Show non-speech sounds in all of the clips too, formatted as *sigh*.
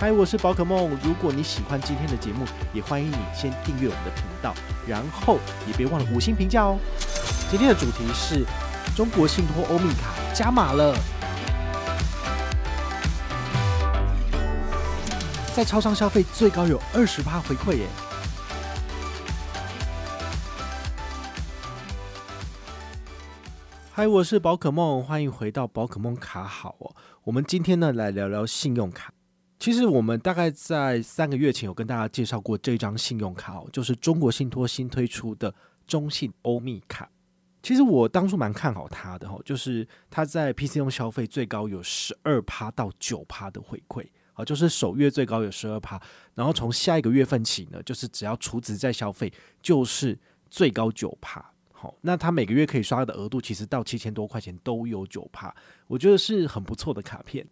嗨，我是宝可梦。如果你喜欢今天的节目，也欢迎你先订阅我们的频道，然后也别忘了五星评价哦。今天的主题是中国信托欧米卡加码了，在超商消费最高有二十趴回馈耶。嗨，我是宝可梦，欢迎回到宝可梦卡好哦。我们今天呢来聊聊信用卡。其实我们大概在三个月前有跟大家介绍过这张信用卡哦，就是中国信托新推出的中信欧米卡。其实我当初蛮看好它的哦，就是它在 PC 用消费最高有十二趴到九趴的回馈，好，就是首月最高有十二趴，然后从下一个月份起呢，就是只要储值再消费，就是最高九趴。好，那它每个月可以刷的额度其实到七千多块钱都有九趴，我觉得是很不错的卡片。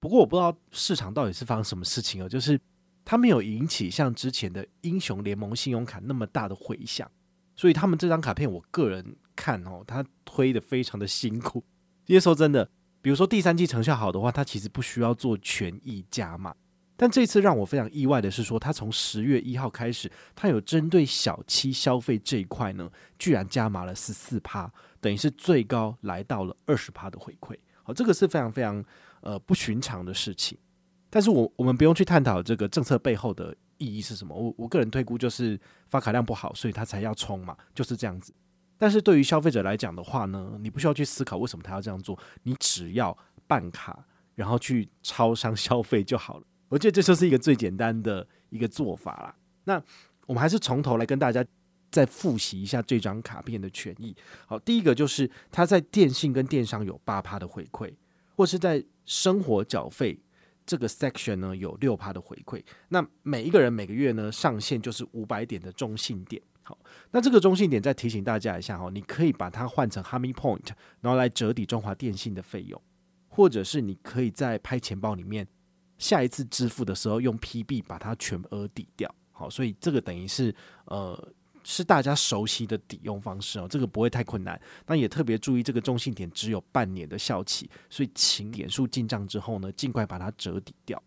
不过我不知道市场到底是发生什么事情哦，就是它没有引起像之前的英雄联盟信用卡那么大的回响，所以他们这张卡片，我个人看哦，它推得非常的辛苦。因为说真的，比如说第三季成效好的话，它其实不需要做权益加码。但这次让我非常意外的是说，它从十月一号开始，它有针对小七消费这一块呢，居然加码了十四趴，等于是最高来到了二十趴的回馈。好，这个是非常非常。呃，不寻常的事情，但是我我们不用去探讨这个政策背后的意义是什么。我我个人推估就是发卡量不好，所以他才要冲嘛，就是这样子。但是对于消费者来讲的话呢，你不需要去思考为什么他要这样做，你只要办卡，然后去超商 *laughs* 消费就好了。我觉得这就是一个最简单的一个做法啦。那我们还是从头来跟大家再复习一下这张卡片的权益。好，第一个就是它在电信跟电商有八趴的回馈。或是在生活缴费这个 section 呢，有六趴的回馈，那每一个人每个月呢上限就是五百点的中信点。好，那这个中信点再提醒大家一下哈，你可以把它换成 Hami Point，然后来折抵中华电信的费用，或者是你可以在拍钱包里面下一次支付的时候用 PB 把它全额抵掉。好，所以这个等于是呃。是大家熟悉的抵用方式哦，这个不会太困难。但也特别注意，这个中信点只有半年的效期，所以请点数进账之后呢，尽快把它折抵掉。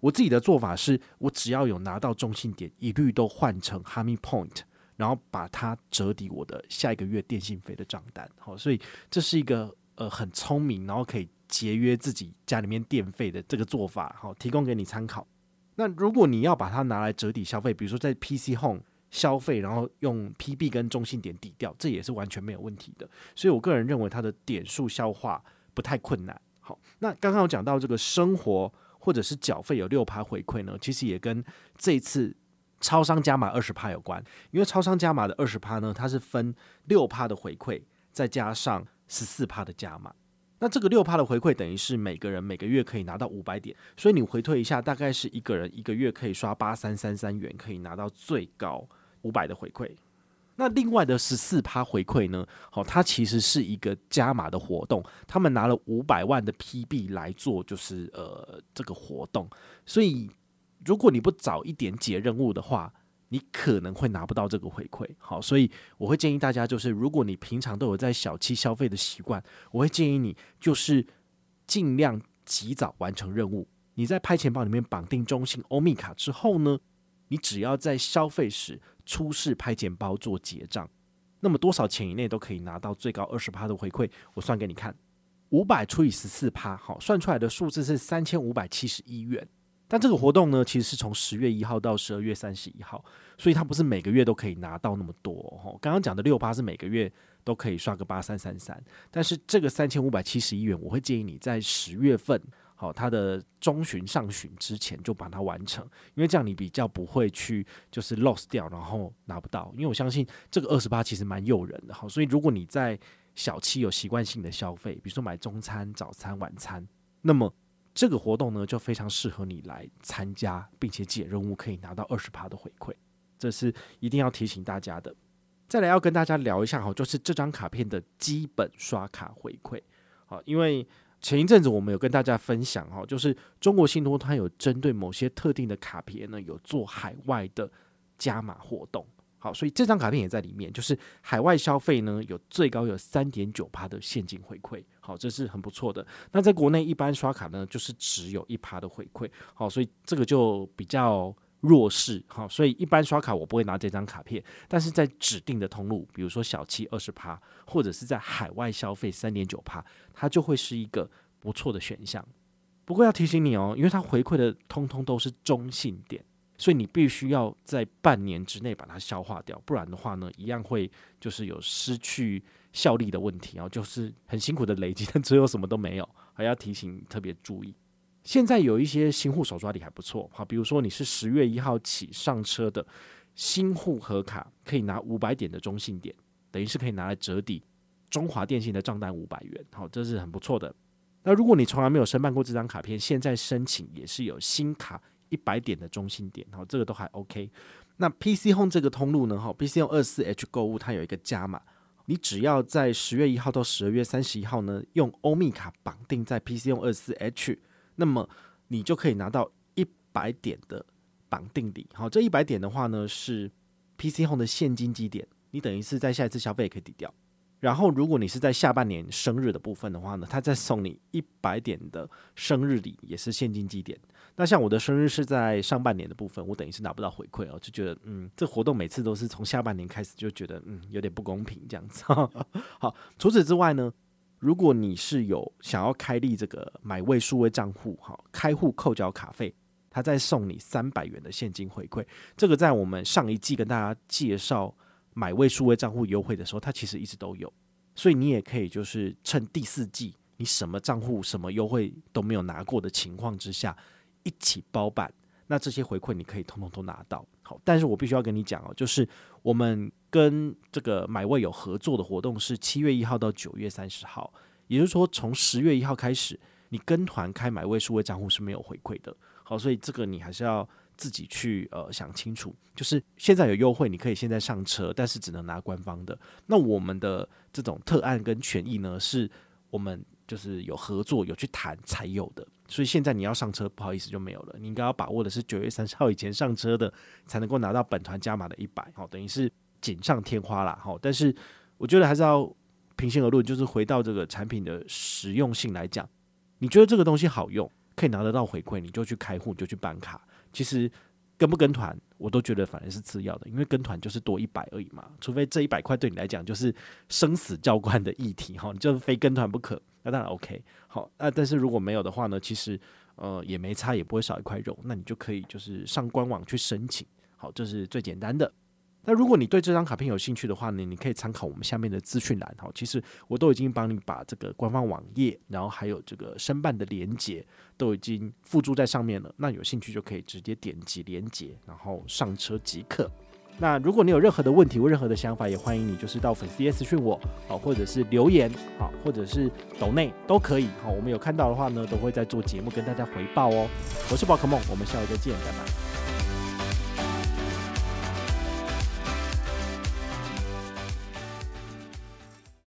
我自己的做法是，我只要有拿到中信点，一律都换成 Harmony Point，然后把它折抵我的下一个月电信费的账单。好，所以这是一个呃很聪明，然后可以节约自己家里面电费的这个做法。好，提供给你参考。那如果你要把它拿来折抵消费，比如说在 PC Home。消费，然后用 PB 跟中心点抵掉，这也是完全没有问题的。所以我个人认为它的点数消化不太困难。好，那刚刚有讲到这个生活或者是缴费有六趴回馈呢，其实也跟这次超商加码二十趴有关。因为超商加码的二十趴呢，它是分六趴的回馈，再加上十四趴的加码。那这个六趴的回馈等于是每个人每个月可以拿到五百点，所以你回推一下，大概是一个人一个月可以刷八三三三元，可以拿到最高。五百的回馈，那另外的十四趴回馈呢？好，它其实是一个加码的活动，他们拿了五百万的 PB 来做，就是呃这个活动。所以如果你不早一点解任务的话，你可能会拿不到这个回馈。好，所以我会建议大家，就是如果你平常都有在小七消费的习惯，我会建议你就是尽量及早完成任务。你在拍钱包里面绑定中信欧米卡之后呢，你只要在消费时出示拍钱包做结账，那么多少钱以内都可以拿到最高二十趴的回馈。我算给你看，五百除以十四趴，好，算出来的数字是三千五百七十一元。但这个活动呢，其实是从十月一号到十二月三十一号，所以它不是每个月都可以拿到那么多哦。刚刚讲的六趴是每个月都可以刷个八三三三，但是这个三千五百七十一元，我会建议你在十月份。好，它的中旬上旬之前就把它完成，因为这样你比较不会去就是 loss 掉，然后拿不到。因为我相信这个二十八其实蛮诱人的，好，所以如果你在小七有习惯性的消费，比如说买中餐、早餐、晚餐，那么这个活动呢就非常适合你来参加，并且解任务可以拿到二十趴的回馈，这是一定要提醒大家的。再来要跟大家聊一下哈，就是这张卡片的基本刷卡回馈。好，因为前一阵子我们有跟大家分享哈，就是中国信托它有针对某些特定的卡片呢，有做海外的加码活动。好，所以这张卡片也在里面，就是海外消费呢，有最高有三点九趴的现金回馈。好，这是很不错的。那在国内一般刷卡呢，就是只有一趴的回馈。好，所以这个就比较。弱势，好，所以一般刷卡我不会拿这张卡片，但是在指定的通路，比如说小七二十趴，或者是在海外消费三点九趴，它就会是一个不错的选项。不过要提醒你哦，因为它回馈的通通都是中性点，所以你必须要在半年之内把它消化掉，不然的话呢，一样会就是有失去效力的问题哦，就是很辛苦的累积，但最后什么都没有，还要提醒特别注意。现在有一些新户手抓礼还不错，好，比如说你是十月一号起上车的新户合卡，可以拿五百点的中信点，等于是可以拿来折抵中华电信的账单五百元，好，这是很不错的。那如果你从来没有申办过这张卡片，现在申请也是有新卡一百点的中心点，好，这个都还 OK。那 PC Home 这个通路呢，哈，PC Home 二四 H 购物它有一个加码，你只要在十月一号到十二月三十一号呢，用欧米卡绑定在 PC Home 二四 H。那么你就可以拿到一百点的绑定礼，好，这一百点的话呢是 PC Home 的现金积点，你等于是在下一次消费也可以抵掉。然后如果你是在下半年生日的部分的话呢，他再送你一百点的生日礼，也是现金积点。那像我的生日是在上半年的部分，我等于是拿不到回馈哦，就觉得嗯，这活动每次都是从下半年开始，就觉得嗯有点不公平这样子。*laughs* 好，除此之外呢。如果你是有想要开立这个买位数位账户，哈，开户扣缴卡费，他再送你三百元的现金回馈。这个在我们上一季跟大家介绍买位数位账户优惠的时候，它其实一直都有，所以你也可以就是趁第四季你什么账户什么优惠都没有拿过的情况之下，一起包办。那这些回馈你可以通通都拿到，好，但是我必须要跟你讲哦，就是我们跟这个买位有合作的活动是七月一号到九月三十号，也就是说从十月一号开始，你跟团开买位数位账户是没有回馈的，好，所以这个你还是要自己去呃想清楚，就是现在有优惠，你可以现在上车，但是只能拿官方的。那我们的这种特案跟权益呢，是我们。就是有合作有去谈才有的，所以现在你要上车，不好意思就没有了。你应该要把握的是九月三十号以前上车的，才能够拿到本团加码的一百，好，等于是锦上添花啦，好。但是我觉得还是要平心而论，就是回到这个产品的实用性来讲，你觉得这个东西好用，可以拿得到回馈，你就去开户，就去办卡。其实。跟不跟团，我都觉得反而是次要的，因为跟团就是多一百而已嘛。除非这一百块对你来讲就是生死交关的议题哈，你就非跟团不可，那当然 OK。好，那但是如果没有的话呢，其实呃也没差，也不会少一块肉，那你就可以就是上官网去申请。好，这是最简单的。那如果你对这张卡片有兴趣的话呢，你可以参考我们下面的资讯栏哈。其实我都已经帮你把这个官方网页，然后还有这个申办的连结都已经附注在上面了。那有兴趣就可以直接点击连结，然后上车即可。那如果你有任何的问题或任何的想法，也欢迎你就是到粉丝页私讯我啊，或者是留言啊，或者是抖内都可以。好，我们有看到的话呢，都会在做节目跟大家回报哦。我是宝可梦，我们下回再见，拜拜。